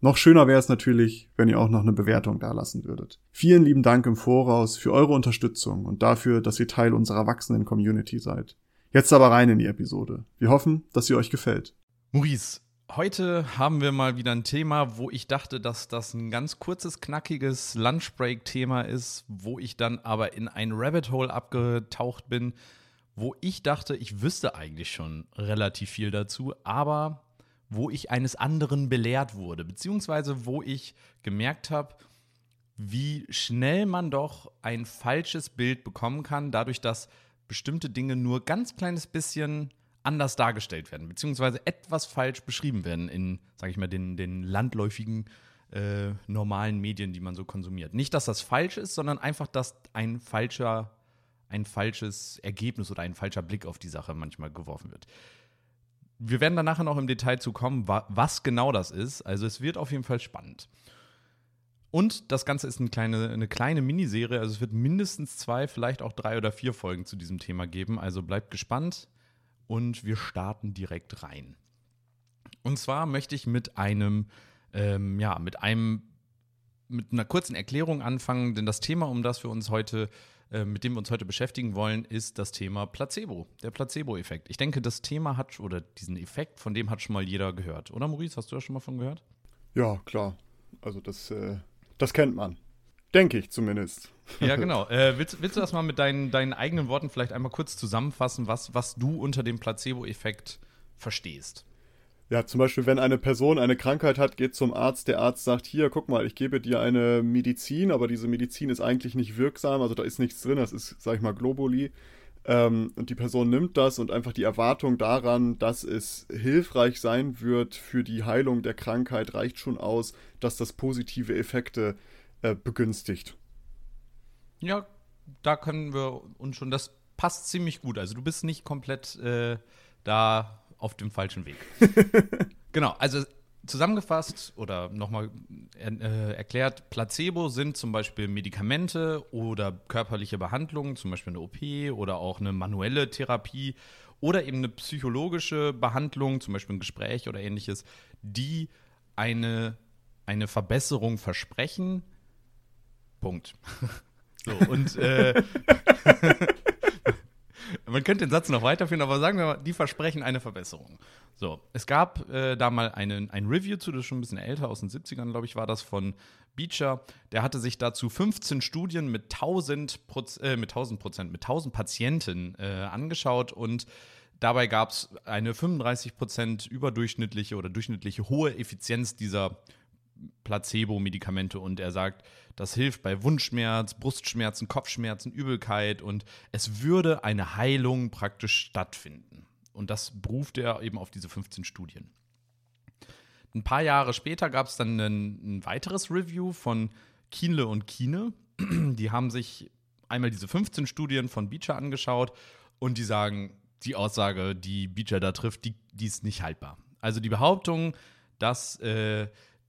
Noch schöner wäre es natürlich, wenn ihr auch noch eine Bewertung dalassen würdet. Vielen lieben Dank im Voraus für eure Unterstützung und dafür, dass ihr Teil unserer wachsenden Community seid. Jetzt aber rein in die Episode. Wir hoffen, dass sie euch gefällt. Maurice, heute haben wir mal wieder ein Thema, wo ich dachte, dass das ein ganz kurzes, knackiges Lunchbreak-Thema ist, wo ich dann aber in ein Rabbit Hole abgetaucht bin, wo ich dachte, ich wüsste eigentlich schon relativ viel dazu, aber wo ich eines anderen belehrt wurde, beziehungsweise wo ich gemerkt habe, wie schnell man doch ein falsches Bild bekommen kann, dadurch, dass bestimmte Dinge nur ganz kleines bisschen anders dargestellt werden, beziehungsweise etwas falsch beschrieben werden in, sage ich mal, den, den landläufigen äh, normalen Medien, die man so konsumiert. Nicht, dass das falsch ist, sondern einfach, dass ein falscher, ein falsches Ergebnis oder ein falscher Blick auf die Sache manchmal geworfen wird wir werden da nachher noch im Detail zu kommen, was genau das ist. Also es wird auf jeden Fall spannend. Und das Ganze ist eine kleine, eine kleine Miniserie, also es wird mindestens zwei, vielleicht auch drei oder vier Folgen zu diesem Thema geben. Also bleibt gespannt und wir starten direkt rein. Und zwar möchte ich mit einem, ähm, ja, mit einem, mit einer kurzen Erklärung anfangen, denn das Thema, um das wir uns heute äh, mit dem wir uns heute beschäftigen wollen, ist das Thema Placebo, der Placebo-Effekt. Ich denke, das Thema hat, oder diesen Effekt, von dem hat schon mal jeder gehört. Oder Maurice, hast du da schon mal von gehört? Ja, klar. Also das, äh, das kennt man. Denke ich zumindest. Ja, genau. Äh, willst, willst du das mal mit deinen, deinen eigenen Worten vielleicht einmal kurz zusammenfassen, was, was du unter dem Placebo-Effekt verstehst? Ja, zum Beispiel, wenn eine Person eine Krankheit hat, geht zum Arzt, der Arzt sagt, hier, guck mal, ich gebe dir eine Medizin, aber diese Medizin ist eigentlich nicht wirksam, also da ist nichts drin, das ist, sag ich mal, Globuli. Ähm, und die Person nimmt das und einfach die Erwartung daran, dass es hilfreich sein wird für die Heilung der Krankheit, reicht schon aus, dass das positive Effekte äh, begünstigt. Ja, da können wir uns schon, das passt ziemlich gut. Also du bist nicht komplett äh, da auf dem falschen Weg. genau, also zusammengefasst oder nochmal äh, erklärt, Placebo sind zum Beispiel Medikamente oder körperliche Behandlungen, zum Beispiel eine OP oder auch eine manuelle Therapie oder eben eine psychologische Behandlung, zum Beispiel ein Gespräch oder ähnliches, die eine, eine Verbesserung versprechen. Punkt. so, und äh, man könnte den Satz noch weiterführen, aber sagen wir mal, die versprechen eine Verbesserung. So, es gab äh, da mal einen, ein Review zu, das ist schon ein bisschen älter, aus den 70ern, glaube ich, war das von Beecher. Der hatte sich dazu 15 Studien mit 1000 Proz äh, mit 1000 Prozent, mit 1000 Patienten äh, angeschaut und dabei gab es eine 35 Prozent überdurchschnittliche oder durchschnittliche hohe Effizienz dieser Placebo-Medikamente und er sagt, das hilft bei Wundschmerz, Brustschmerzen, Kopfschmerzen, Übelkeit und es würde eine Heilung praktisch stattfinden. Und das beruft er eben auf diese 15 Studien. Ein paar Jahre später gab es dann ein, ein, weiteres Review von Kienle und Kiene. Die haben sich einmal diese 15 Studien von Beecher angeschaut und die sagen, die Aussage, die Beecher da trifft, die, die ist nicht haltbar. Also die Behauptung, dass äh,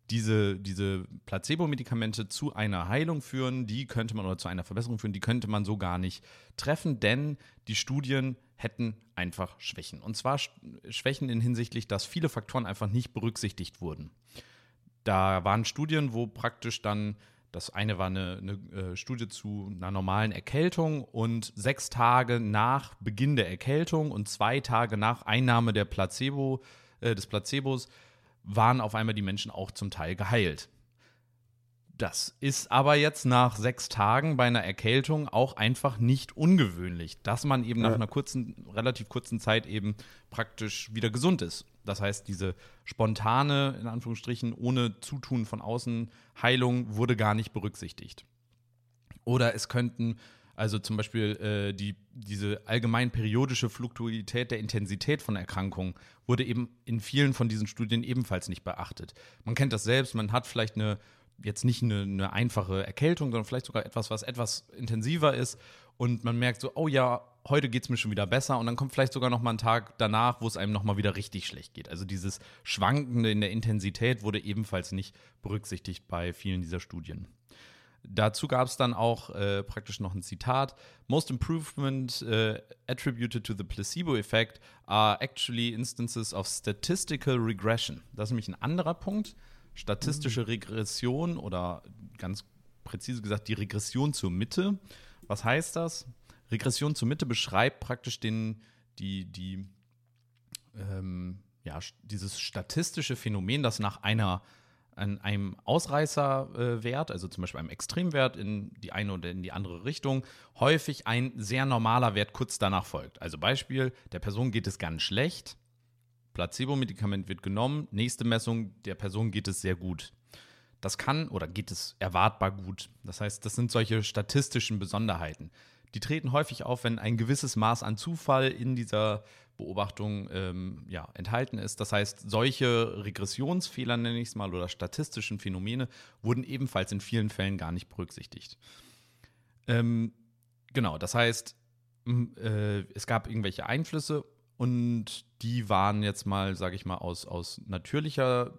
diese, diese Placebo-Medikamente zu einer Heilung führen, die könnte man oder zu einer Verbesserung führen, die könnte man so gar nicht treffen, denn die Studien hätten einfach Schwächen. Und zwar Schwächen in hinsichtlich, dass viele Faktoren einfach nicht berücksichtigt wurden. Da waren Studien, wo praktisch dann, das eine war eine, eine äh, Studie zu einer normalen Erkältung und sechs Tage nach Beginn der Erkältung und zwei Tage nach Einnahme der Placebo, äh, des Placebos waren auf einmal die Menschen auch zum Teil geheilt. Das ist aber jetzt nach sechs Tagen bei einer Erkältung auch einfach nicht ungewöhnlich, dass man eben nach einer kurzen, relativ kurzen Zeit eben praktisch wieder gesund ist. Das heißt, diese spontane, in Anführungsstrichen, ohne Zutun von außen Heilung wurde gar nicht berücksichtigt. Oder es könnten also zum Beispiel äh, die, diese allgemein periodische Fluktuität der Intensität von Erkrankungen wurde eben in vielen von diesen Studien ebenfalls nicht beachtet. Man kennt das selbst, man hat vielleicht eine jetzt nicht eine, eine einfache Erkältung, sondern vielleicht sogar etwas, was etwas intensiver ist und man merkt so, oh ja, heute geht es mir schon wieder besser und dann kommt vielleicht sogar noch mal ein Tag danach, wo es einem noch mal wieder richtig schlecht geht. Also dieses Schwankende in der Intensität wurde ebenfalls nicht berücksichtigt bei vielen dieser Studien. Dazu gab es dann auch äh, praktisch noch ein Zitat. Most improvement uh, attributed to the placebo effect are actually instances of statistical regression. Das ist nämlich ein anderer Punkt. Statistische mhm. Regression oder ganz präzise gesagt die Regression zur Mitte. Was heißt das? Regression zur Mitte beschreibt praktisch den, die, die, ähm, ja, dieses statistische Phänomen, das nach einer an einem Ausreißerwert, also zum Beispiel einem Extremwert in die eine oder in die andere Richtung, häufig ein sehr normaler Wert kurz danach folgt. Also Beispiel, der Person geht es ganz schlecht, Placebo-Medikament wird genommen, nächste Messung, der Person geht es sehr gut. Das kann oder geht es erwartbar gut. Das heißt, das sind solche statistischen Besonderheiten. Die treten häufig auf, wenn ein gewisses Maß an Zufall in dieser Beobachtung ähm, ja, enthalten ist. Das heißt, solche Regressionsfehler, nenne ich es mal, oder statistischen Phänomene wurden ebenfalls in vielen Fällen gar nicht berücksichtigt. Ähm, genau, das heißt, äh, es gab irgendwelche Einflüsse und die waren jetzt mal, sage ich mal, aus, aus natürlicher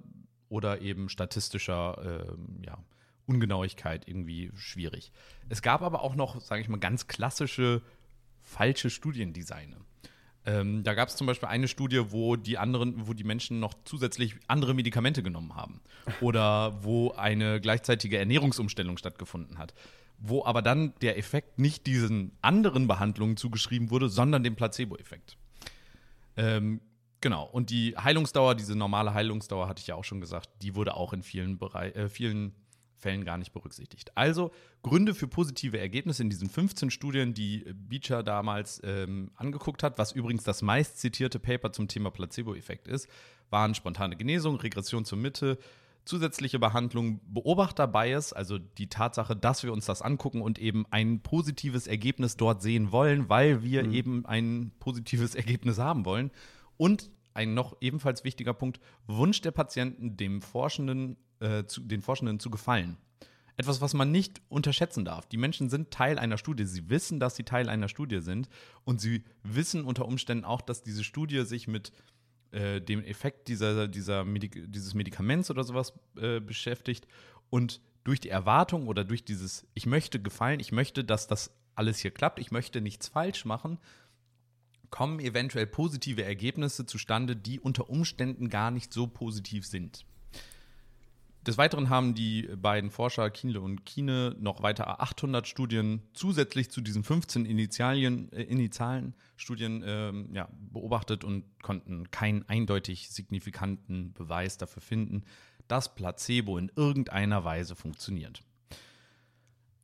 oder eben statistischer äh, ja, Ungenauigkeit irgendwie schwierig. Es gab aber auch noch, sage ich mal, ganz klassische falsche Studiendesigne. Ähm, da gab es zum Beispiel eine Studie, wo die anderen, wo die Menschen noch zusätzlich andere Medikamente genommen haben. Oder wo eine gleichzeitige Ernährungsumstellung stattgefunden hat. Wo aber dann der Effekt nicht diesen anderen Behandlungen zugeschrieben wurde, sondern dem Placebo-Effekt. Ähm, genau. Und die Heilungsdauer, diese normale Heilungsdauer, hatte ich ja auch schon gesagt, die wurde auch in vielen, Bereich, äh, vielen Fällen gar nicht berücksichtigt. Also Gründe für positive Ergebnisse in diesen 15 Studien, die Beecher damals ähm, angeguckt hat, was übrigens das meist zitierte Paper zum Thema Placebo-Effekt ist, waren spontane Genesung, Regression zur Mitte, zusätzliche Behandlung, Beobachter-Bias, also die Tatsache, dass wir uns das angucken und eben ein positives Ergebnis dort sehen wollen, weil wir mhm. eben ein positives Ergebnis haben wollen. Und ein noch ebenfalls wichtiger Punkt, Wunsch der Patienten, dem Forschenden äh, zu, den Forschenden zu gefallen. Etwas, was man nicht unterschätzen darf. Die Menschen sind Teil einer Studie. Sie wissen, dass sie Teil einer Studie sind. Und sie wissen unter Umständen auch, dass diese Studie sich mit äh, dem Effekt dieser, dieser Medik dieses Medikaments oder sowas äh, beschäftigt. Und durch die Erwartung oder durch dieses, ich möchte gefallen, ich möchte, dass das alles hier klappt, ich möchte nichts falsch machen, kommen eventuell positive Ergebnisse zustande, die unter Umständen gar nicht so positiv sind. Des Weiteren haben die beiden Forscher Kienle und Kiene noch weiter 800 Studien zusätzlich zu diesen 15 Initialien, äh, initialen Studien äh, ja, beobachtet und konnten keinen eindeutig signifikanten Beweis dafür finden, dass Placebo in irgendeiner Weise funktioniert.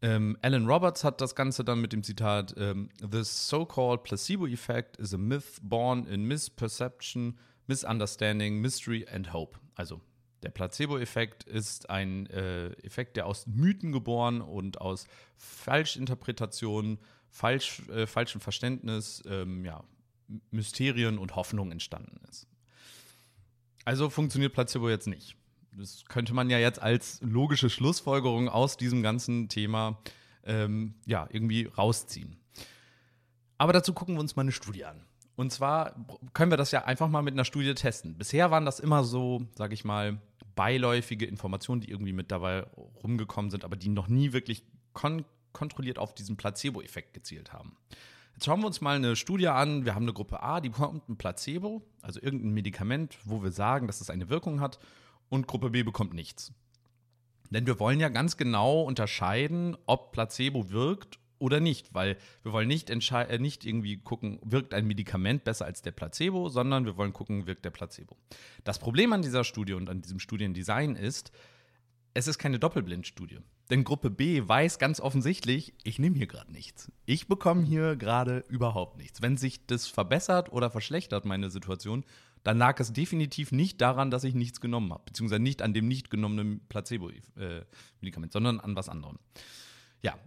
Ähm, Alan Roberts hat das Ganze dann mit dem Zitat: ähm, The so-called placebo effect is a myth born in misperception, misunderstanding, mystery and hope. Also der Placebo-Effekt ist ein äh, Effekt, der aus Mythen geboren und aus Falschinterpretationen, falsch, äh, falschem Verständnis, ähm, ja, Mysterien und Hoffnung entstanden ist. Also funktioniert Placebo jetzt nicht. Das könnte man ja jetzt als logische Schlussfolgerung aus diesem ganzen Thema ähm, ja, irgendwie rausziehen. Aber dazu gucken wir uns mal eine Studie an. Und zwar können wir das ja einfach mal mit einer Studie testen. Bisher waren das immer so, sage ich mal, beiläufige Informationen, die irgendwie mit dabei rumgekommen sind, aber die noch nie wirklich kon kontrolliert auf diesen Placebo-Effekt gezielt haben. Jetzt schauen wir uns mal eine Studie an. Wir haben eine Gruppe A, die bekommt ein Placebo, also irgendein Medikament, wo wir sagen, dass es eine Wirkung hat, und Gruppe B bekommt nichts. Denn wir wollen ja ganz genau unterscheiden, ob Placebo wirkt oder nicht, weil wir wollen nicht, äh, nicht irgendwie gucken, wirkt ein Medikament besser als der Placebo, sondern wir wollen gucken, wirkt der Placebo. Das Problem an dieser Studie und an diesem Studiendesign ist, es ist keine Doppelblindstudie. Denn Gruppe B weiß ganz offensichtlich, ich nehme hier gerade nichts. Ich bekomme hier gerade überhaupt nichts. Wenn sich das verbessert oder verschlechtert, meine Situation, dann lag es definitiv nicht daran, dass ich nichts genommen habe, beziehungsweise nicht an dem nicht genommenen Placebo-Medikament, sondern an was anderem. Ja,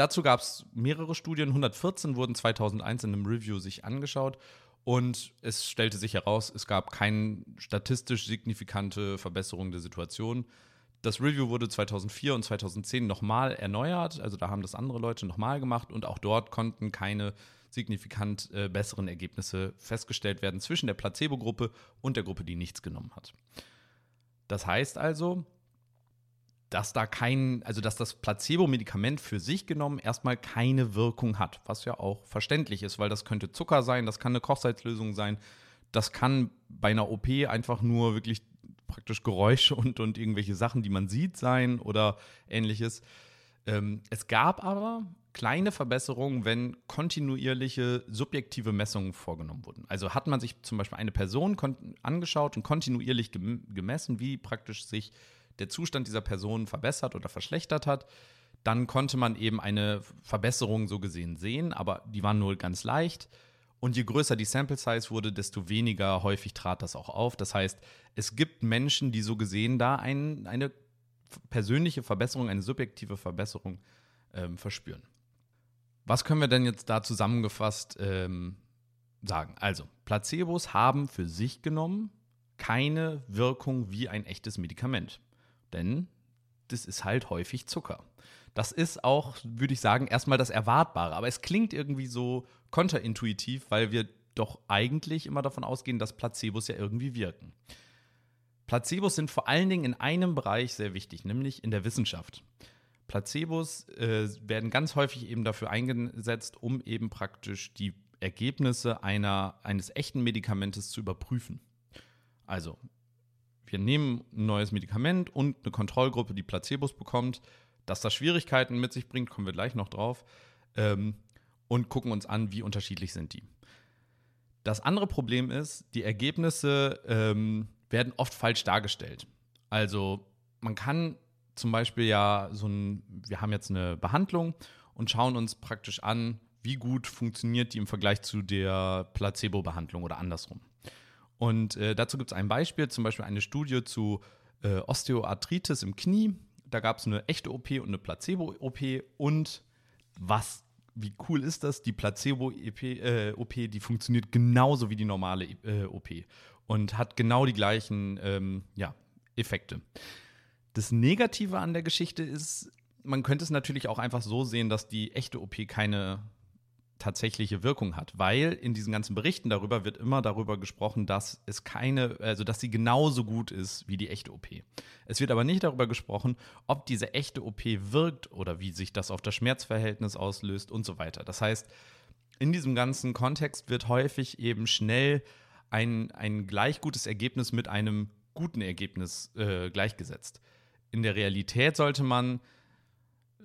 Dazu gab es mehrere Studien. 114 wurden 2001 in einem Review sich angeschaut. Und es stellte sich heraus, es gab keine statistisch signifikante Verbesserung der Situation. Das Review wurde 2004 und 2010 nochmal erneuert, also da haben das andere Leute nochmal gemacht und auch dort konnten keine signifikant äh, besseren Ergebnisse festgestellt werden zwischen der Placebo-Gruppe und der Gruppe, die nichts genommen hat. Das heißt also, dass da kein, also dass das Placebo-Medikament für sich genommen erstmal keine Wirkung hat, was ja auch verständlich ist, weil das könnte Zucker sein, das kann eine Kochsalzlösung sein, das kann bei einer OP einfach nur wirklich praktisch Geräusche und, und irgendwelche Sachen, die man sieht, sein oder ähnliches. Ähm, es gab aber kleine Verbesserungen, wenn kontinuierliche subjektive Messungen vorgenommen wurden. Also hat man sich zum Beispiel eine Person angeschaut und kontinuierlich gemessen, wie praktisch sich der Zustand dieser Person verbessert oder verschlechtert hat, dann konnte man eben eine Verbesserung so gesehen sehen, aber die waren nur ganz leicht. Und je größer die Sample Size wurde, desto weniger häufig trat das auch auf. Das heißt, es gibt Menschen, die so gesehen da ein, eine persönliche Verbesserung, eine subjektive Verbesserung ähm, verspüren. Was können wir denn jetzt da zusammengefasst ähm, sagen? Also, Placebos haben für sich genommen keine Wirkung wie ein echtes Medikament. Denn das ist halt häufig Zucker. Das ist auch, würde ich sagen, erstmal das Erwartbare. Aber es klingt irgendwie so konterintuitiv, weil wir doch eigentlich immer davon ausgehen, dass Placebos ja irgendwie wirken. Placebos sind vor allen Dingen in einem Bereich sehr wichtig, nämlich in der Wissenschaft. Placebos äh, werden ganz häufig eben dafür eingesetzt, um eben praktisch die Ergebnisse einer, eines echten Medikamentes zu überprüfen. Also wir nehmen ein neues Medikament und eine Kontrollgruppe, die Placebos bekommt, dass das Schwierigkeiten mit sich bringt, kommen wir gleich noch drauf, ähm, und gucken uns an, wie unterschiedlich sind die. Das andere Problem ist, die Ergebnisse ähm, werden oft falsch dargestellt. Also man kann zum Beispiel ja so ein, wir haben jetzt eine Behandlung und schauen uns praktisch an, wie gut funktioniert die im Vergleich zu der Placebo-Behandlung oder andersrum. Und äh, dazu gibt es ein Beispiel, zum Beispiel eine Studie zu äh, Osteoarthritis im Knie. Da gab es eine echte OP und eine Placebo-OP. Und was, wie cool ist das? Die Placebo-OP, äh, die funktioniert genauso wie die normale äh, OP und hat genau die gleichen ähm, ja, Effekte. Das Negative an der Geschichte ist, man könnte es natürlich auch einfach so sehen, dass die echte OP keine tatsächliche Wirkung hat, weil in diesen ganzen Berichten darüber wird immer darüber gesprochen, dass es keine, also dass sie genauso gut ist wie die echte OP. Es wird aber nicht darüber gesprochen, ob diese echte OP wirkt oder wie sich das auf das Schmerzverhältnis auslöst und so weiter. Das heißt, in diesem ganzen Kontext wird häufig eben schnell ein, ein gleich gutes Ergebnis mit einem guten Ergebnis äh, gleichgesetzt. In der Realität sollte man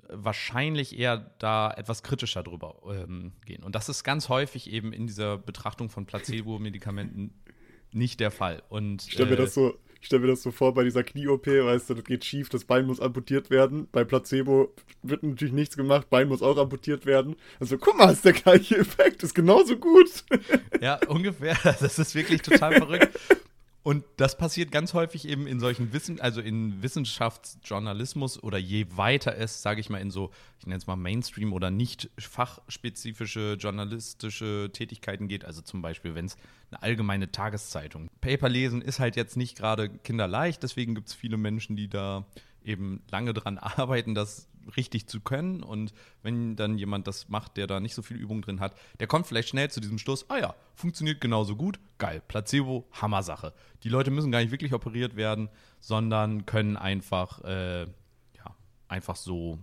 wahrscheinlich eher da etwas kritischer drüber ähm, gehen. Und das ist ganz häufig eben in dieser Betrachtung von Placebo-Medikamenten nicht der Fall. Und, ich stelle mir, äh, das so, stell mir das so vor bei dieser Knie-OP, weißt du, das geht schief, das Bein muss amputiert werden. Bei Placebo wird natürlich nichts gemacht, Bein muss auch amputiert werden. Also guck mal, ist der gleiche Effekt, ist genauso gut. Ja, ungefähr. Das ist wirklich total verrückt. Und das passiert ganz häufig eben in solchen Wissen, also in Wissenschaftsjournalismus oder je weiter es, sage ich mal, in so, ich nenne es mal Mainstream oder nicht fachspezifische journalistische Tätigkeiten geht. Also zum Beispiel, wenn es eine allgemeine Tageszeitung. Paper lesen ist halt jetzt nicht gerade kinderleicht, deswegen gibt es viele Menschen, die da eben lange dran arbeiten, das richtig zu können. Und wenn dann jemand das macht, der da nicht so viel Übung drin hat, der kommt vielleicht schnell zu diesem Schluss, ah ja, funktioniert genauso gut, geil, Placebo, Hammer-Sache. Die Leute müssen gar nicht wirklich operiert werden, sondern können einfach, äh, ja, einfach so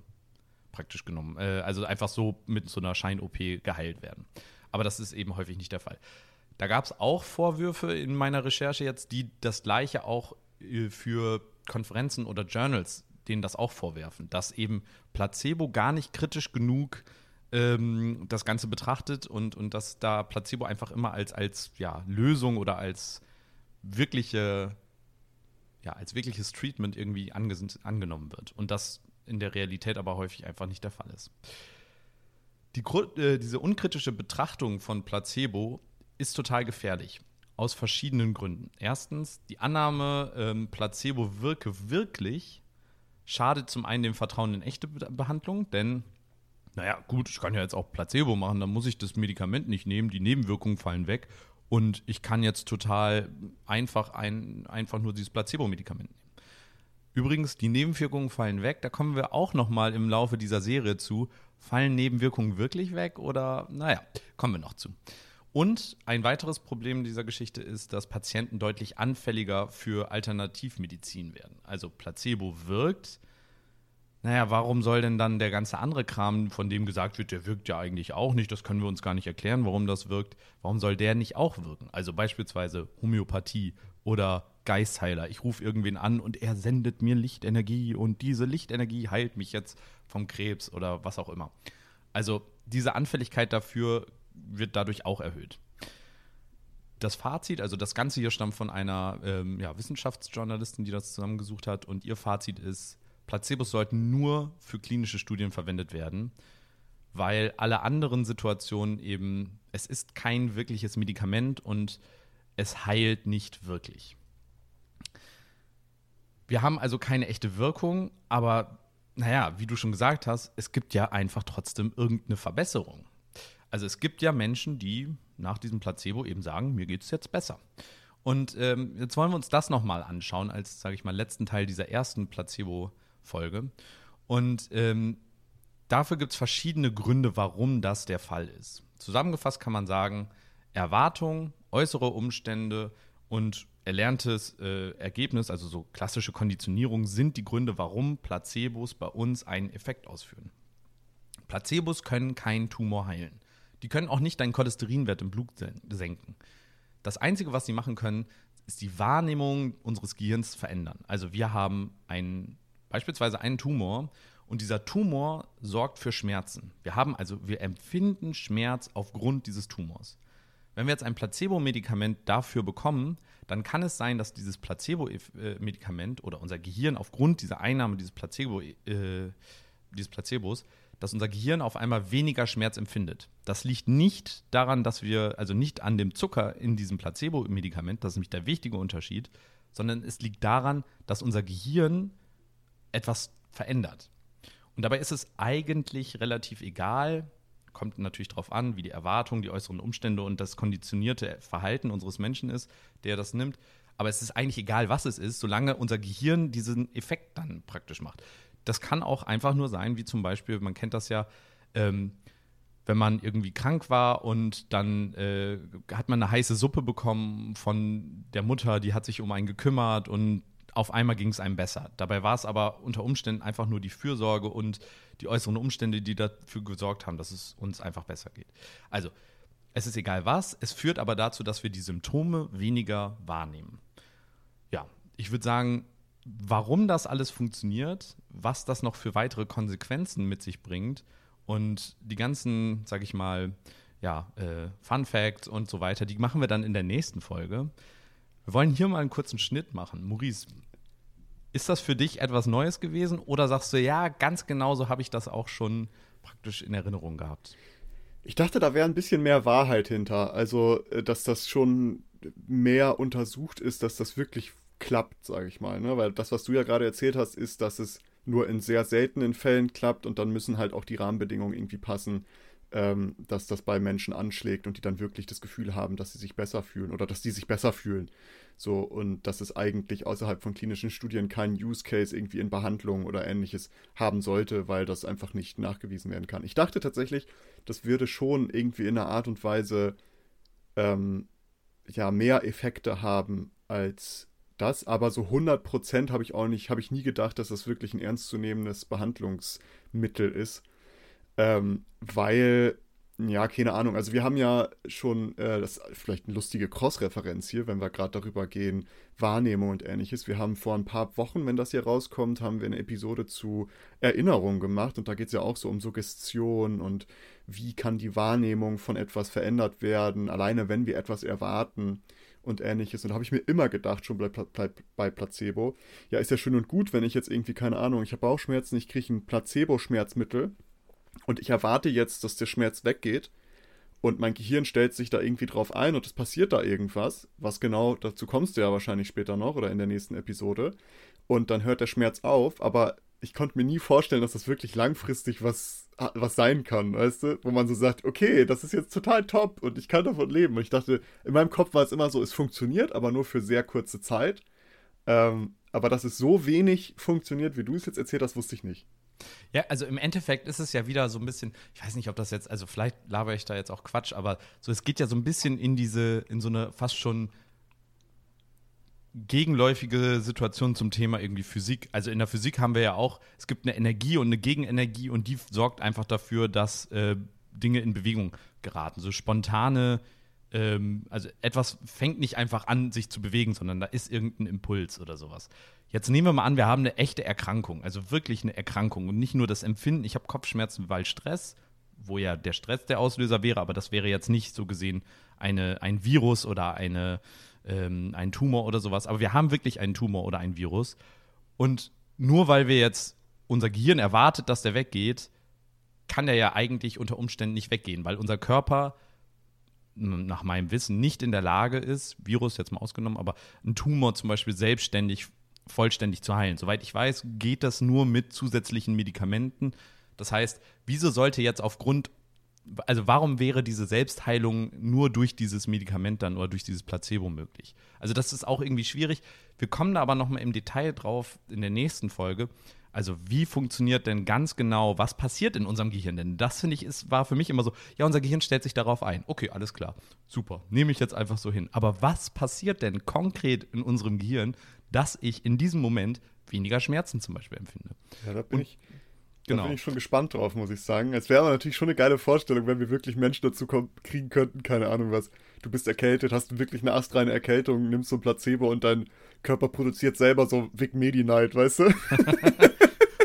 praktisch genommen, äh, also einfach so mit so einer Schein-OP geheilt werden. Aber das ist eben häufig nicht der Fall. Da gab es auch Vorwürfe in meiner Recherche jetzt, die das gleiche auch äh, für Konferenzen oder Journals denen das auch vorwerfen, dass eben Placebo gar nicht kritisch genug ähm, das Ganze betrachtet und, und dass da Placebo einfach immer als, als ja, Lösung oder als wirkliche, ja, als wirkliches Treatment irgendwie angenommen wird. Und das in der Realität aber häufig einfach nicht der Fall ist. Die, äh, diese unkritische Betrachtung von Placebo ist total gefährlich. Aus verschiedenen Gründen. Erstens, die Annahme, ähm, Placebo wirke wirklich, schadet zum einen dem Vertrauen in echte Be Behandlung, denn, naja, gut, ich kann ja jetzt auch Placebo machen, dann muss ich das Medikament nicht nehmen, die Nebenwirkungen fallen weg und ich kann jetzt total einfach, ein, einfach nur dieses Placebo-Medikament nehmen. Übrigens, die Nebenwirkungen fallen weg. Da kommen wir auch noch mal im Laufe dieser Serie zu. Fallen Nebenwirkungen wirklich weg oder naja, kommen wir noch zu. Und ein weiteres Problem dieser Geschichte ist, dass Patienten deutlich anfälliger für Alternativmedizin werden. Also Placebo wirkt. Naja, warum soll denn dann der ganze andere Kram, von dem gesagt wird, der wirkt ja eigentlich auch nicht, das können wir uns gar nicht erklären, warum das wirkt, warum soll der nicht auch wirken? Also beispielsweise Homöopathie oder Geistheiler. Ich rufe irgendwen an und er sendet mir Lichtenergie und diese Lichtenergie heilt mich jetzt vom Krebs oder was auch immer. Also diese Anfälligkeit dafür wird dadurch auch erhöht. Das Fazit, also das Ganze hier stammt von einer ähm, ja, Wissenschaftsjournalistin, die das zusammengesucht hat. Und ihr Fazit ist, Placebos sollten nur für klinische Studien verwendet werden, weil alle anderen Situationen eben, es ist kein wirkliches Medikament und es heilt nicht wirklich. Wir haben also keine echte Wirkung, aber naja, wie du schon gesagt hast, es gibt ja einfach trotzdem irgendeine Verbesserung. Also es gibt ja Menschen, die nach diesem Placebo eben sagen, mir geht es jetzt besser. Und ähm, jetzt wollen wir uns das nochmal anschauen, als, sage ich mal, letzten Teil dieser ersten Placebo-Folge. Und ähm, dafür gibt es verschiedene Gründe, warum das der Fall ist. Zusammengefasst kann man sagen, Erwartung, äußere Umstände und erlerntes äh, Ergebnis, also so klassische Konditionierung, sind die Gründe, warum Placebos bei uns einen Effekt ausführen. Placebos können keinen Tumor heilen. Die können auch nicht deinen Cholesterinwert im Blut senken. Das Einzige, was sie machen können, ist die Wahrnehmung unseres Gehirns verändern. Also wir haben einen, beispielsweise einen Tumor und dieser Tumor sorgt für Schmerzen. Wir haben also, wir empfinden Schmerz aufgrund dieses Tumors. Wenn wir jetzt ein Placebo-Medikament dafür bekommen, dann kann es sein, dass dieses Placebo-Medikament oder unser Gehirn aufgrund dieser Einnahme dieses, Placebo, äh, dieses Placebos dass unser Gehirn auf einmal weniger Schmerz empfindet. Das liegt nicht daran, dass wir, also nicht an dem Zucker in diesem Placebo-Medikament, das ist nämlich der wichtige Unterschied, sondern es liegt daran, dass unser Gehirn etwas verändert. Und dabei ist es eigentlich relativ egal, kommt natürlich darauf an, wie die Erwartungen, die äußeren Umstände und das konditionierte Verhalten unseres Menschen ist, der das nimmt. Aber es ist eigentlich egal, was es ist, solange unser Gehirn diesen Effekt dann praktisch macht das kann auch einfach nur sein, wie zum Beispiel, man kennt das ja, ähm, wenn man irgendwie krank war und dann äh, hat man eine heiße Suppe bekommen von der Mutter, die hat sich um einen gekümmert und auf einmal ging es einem besser. Dabei war es aber unter Umständen einfach nur die Fürsorge und die äußeren Umstände, die dafür gesorgt haben, dass es uns einfach besser geht. Also, es ist egal was, es führt aber dazu, dass wir die Symptome weniger wahrnehmen. Ja, ich würde sagen, warum das alles funktioniert, was das noch für weitere Konsequenzen mit sich bringt und die ganzen, sag ich mal, ja, äh, Fun Facts und so weiter, die machen wir dann in der nächsten Folge. Wir wollen hier mal einen kurzen Schnitt machen. Maurice, ist das für dich etwas Neues gewesen oder sagst du, ja, ganz genauso habe ich das auch schon praktisch in Erinnerung gehabt? Ich dachte, da wäre ein bisschen mehr Wahrheit hinter. Also, äh, dass das schon mehr untersucht ist, dass das wirklich klappt, sage ich mal. Ne? Weil das, was du ja gerade erzählt hast, ist, dass es nur in sehr seltenen Fällen klappt und dann müssen halt auch die Rahmenbedingungen irgendwie passen, ähm, dass das bei Menschen anschlägt und die dann wirklich das Gefühl haben, dass sie sich besser fühlen oder dass die sich besser fühlen. So, und dass es eigentlich außerhalb von klinischen Studien keinen Use Case irgendwie in Behandlung oder ähnliches haben sollte, weil das einfach nicht nachgewiesen werden kann. Ich dachte tatsächlich, das würde schon irgendwie in einer Art und Weise ähm, ja mehr Effekte haben als das, aber so 100% habe ich auch nicht, habe ich nie gedacht, dass das wirklich ein ernstzunehmendes Behandlungsmittel ist. Ähm, weil, ja, keine Ahnung, also wir haben ja schon, äh, das ist vielleicht eine lustige Cross-Referenz hier, wenn wir gerade darüber gehen, Wahrnehmung und ähnliches. Wir haben vor ein paar Wochen, wenn das hier rauskommt, haben wir eine Episode zu Erinnerung gemacht und da geht es ja auch so um Suggestion und wie kann die Wahrnehmung von etwas verändert werden, alleine wenn wir etwas erwarten und ähnliches. Und da habe ich mir immer gedacht, schon bei, bei, bei, Placebo, ja, ist ja schön und gut, wenn ich jetzt irgendwie, keine Ahnung, ich habe Bauchschmerzen, ich kriege ein Placebo-Schmerzmittel und ich erwarte jetzt, dass der Schmerz weggeht und mein Gehirn stellt sich da irgendwie drauf ein und es passiert da irgendwas, was genau, dazu kommst du ja wahrscheinlich später noch oder in der nächsten Episode und dann hört der Schmerz auf, aber ich konnte mir nie vorstellen, dass das wirklich langfristig was, was sein kann, weißt du? Wo man so sagt, okay, das ist jetzt total top und ich kann davon leben. Und ich dachte, in meinem Kopf war es immer so, es funktioniert, aber nur für sehr kurze Zeit. Ähm, aber dass es so wenig funktioniert, wie du es jetzt erzählt hast, wusste ich nicht. Ja, also im Endeffekt ist es ja wieder so ein bisschen, ich weiß nicht, ob das jetzt, also vielleicht laber ich da jetzt auch Quatsch, aber so, es geht ja so ein bisschen in diese, in so eine fast schon gegenläufige Situation zum Thema irgendwie Physik. Also in der Physik haben wir ja auch, es gibt eine Energie und eine Gegenenergie und die sorgt einfach dafür, dass äh, Dinge in Bewegung geraten. So spontane, ähm, also etwas fängt nicht einfach an, sich zu bewegen, sondern da ist irgendein Impuls oder sowas. Jetzt nehmen wir mal an, wir haben eine echte Erkrankung, also wirklich eine Erkrankung und nicht nur das Empfinden, ich habe Kopfschmerzen, weil Stress, wo ja der Stress der Auslöser wäre, aber das wäre jetzt nicht so gesehen eine, ein Virus oder eine ähm, einen Tumor oder sowas. Aber wir haben wirklich einen Tumor oder ein Virus. Und nur weil wir jetzt unser Gehirn erwartet, dass der weggeht, kann der ja eigentlich unter Umständen nicht weggehen, weil unser Körper nach meinem Wissen nicht in der Lage ist, Virus jetzt mal ausgenommen, aber einen Tumor zum Beispiel selbstständig, vollständig zu heilen. Soweit ich weiß, geht das nur mit zusätzlichen Medikamenten. Das heißt, wieso sollte jetzt aufgrund also warum wäre diese Selbstheilung nur durch dieses Medikament dann oder durch dieses Placebo möglich? Also das ist auch irgendwie schwierig. Wir kommen da aber noch mal im Detail drauf in der nächsten Folge. Also wie funktioniert denn ganz genau, was passiert in unserem Gehirn? Denn das finde ich ist, war für mich immer so, ja, unser Gehirn stellt sich darauf ein. Okay, alles klar, super, nehme ich jetzt einfach so hin. Aber was passiert denn konkret in unserem Gehirn, dass ich in diesem Moment weniger Schmerzen zum Beispiel empfinde? Ja, da bin Und, ich Genau. Da bin ich schon gespannt drauf, muss ich sagen. Es wäre aber natürlich schon eine geile Vorstellung, wenn wir wirklich Menschen dazu kommen, kriegen könnten, keine Ahnung was. Du bist erkältet, hast wirklich eine astreine Erkältung, nimmst so ein Placebo und dein Körper produziert selber so Vic Medi-Night, weißt du?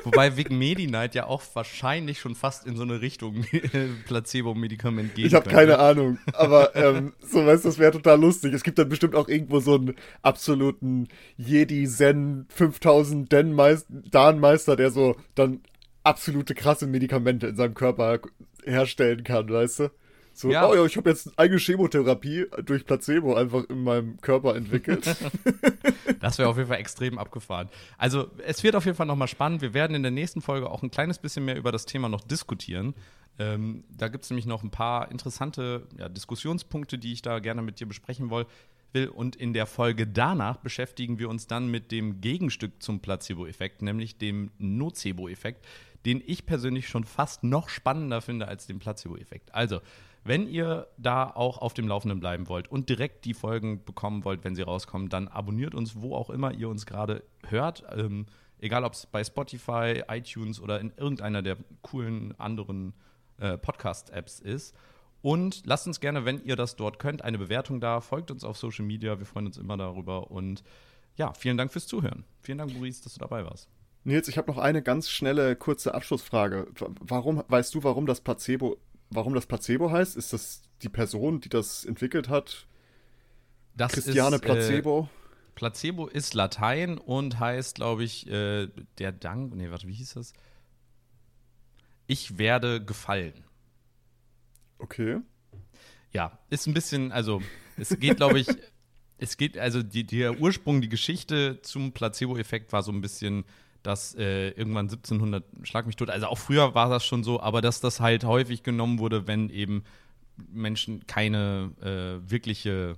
Wobei Vic Medi-Night ja auch wahrscheinlich schon fast in so eine Richtung Placebo-Medikament geht. Ich habe keine Ahnung, aber ähm, so weißt du, das wäre total lustig. Es gibt dann bestimmt auch irgendwo so einen absoluten Jedi-Zen 5000 Dan-Meister, der so dann absolute krasse Medikamente in seinem Körper herstellen kann, weißt du? So, ja. oh ja, ich habe jetzt eine eigene Chemotherapie durch Placebo einfach in meinem Körper entwickelt. das wäre auf jeden Fall extrem abgefahren. Also, es wird auf jeden Fall nochmal spannend. Wir werden in der nächsten Folge auch ein kleines bisschen mehr über das Thema noch diskutieren. Ähm, da gibt es nämlich noch ein paar interessante ja, Diskussionspunkte, die ich da gerne mit dir besprechen will. Und in der Folge danach beschäftigen wir uns dann mit dem Gegenstück zum Placebo-Effekt, nämlich dem Nocebo-Effekt den ich persönlich schon fast noch spannender finde als den Placebo-Effekt. Also, wenn ihr da auch auf dem Laufenden bleiben wollt und direkt die Folgen bekommen wollt, wenn sie rauskommen, dann abonniert uns, wo auch immer ihr uns gerade hört. Ähm, egal, ob es bei Spotify, iTunes oder in irgendeiner der coolen anderen äh, Podcast-Apps ist. Und lasst uns gerne, wenn ihr das dort könnt, eine Bewertung da. Folgt uns auf Social Media. Wir freuen uns immer darüber. Und ja, vielen Dank fürs Zuhören. Vielen Dank, Maurice, dass du dabei warst. Nils, ich habe noch eine ganz schnelle, kurze Abschlussfrage. Warum, weißt du, warum das Placebo, warum das Placebo heißt? Ist das die Person, die das entwickelt hat? Das Christiane ist, äh, Placebo? Äh, Placebo ist Latein und heißt, glaube ich, äh, der Dank. Nee, warte, wie hieß das? Ich werde gefallen. Okay. Ja, ist ein bisschen, also, es geht, glaube ich, es geht, also die, der Ursprung, die Geschichte zum Placebo-Effekt war so ein bisschen dass äh, irgendwann 1700, schlag mich tot, also auch früher war das schon so, aber dass das halt häufig genommen wurde, wenn eben Menschen keine äh, wirkliche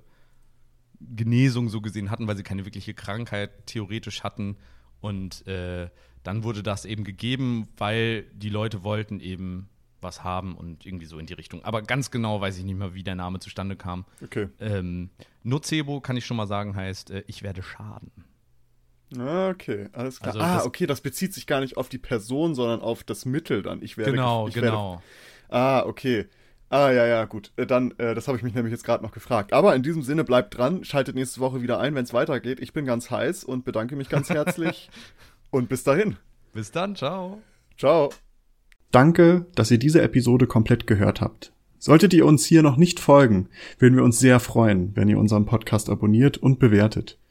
Genesung so gesehen hatten, weil sie keine wirkliche Krankheit theoretisch hatten. Und äh, dann wurde das eben gegeben, weil die Leute wollten eben was haben und irgendwie so in die Richtung. Aber ganz genau weiß ich nicht mehr, wie der Name zustande kam. Okay. Ähm, Nocebo, kann ich schon mal sagen, heißt, äh, ich werde schaden. Okay, alles klar. Also ah, okay, das bezieht sich gar nicht auf die Person, sondern auf das Mittel dann. Ich werde. Genau, ich genau. Werde, ah, okay. Ah, ja, ja, gut. Äh, dann, äh, das habe ich mich nämlich jetzt gerade noch gefragt. Aber in diesem Sinne, bleibt dran, schaltet nächste Woche wieder ein, wenn es weitergeht. Ich bin ganz heiß und bedanke mich ganz herzlich. und bis dahin. Bis dann, ciao. Ciao. Danke, dass ihr diese Episode komplett gehört habt. Solltet ihr uns hier noch nicht folgen, würden wir uns sehr freuen, wenn ihr unseren Podcast abonniert und bewertet.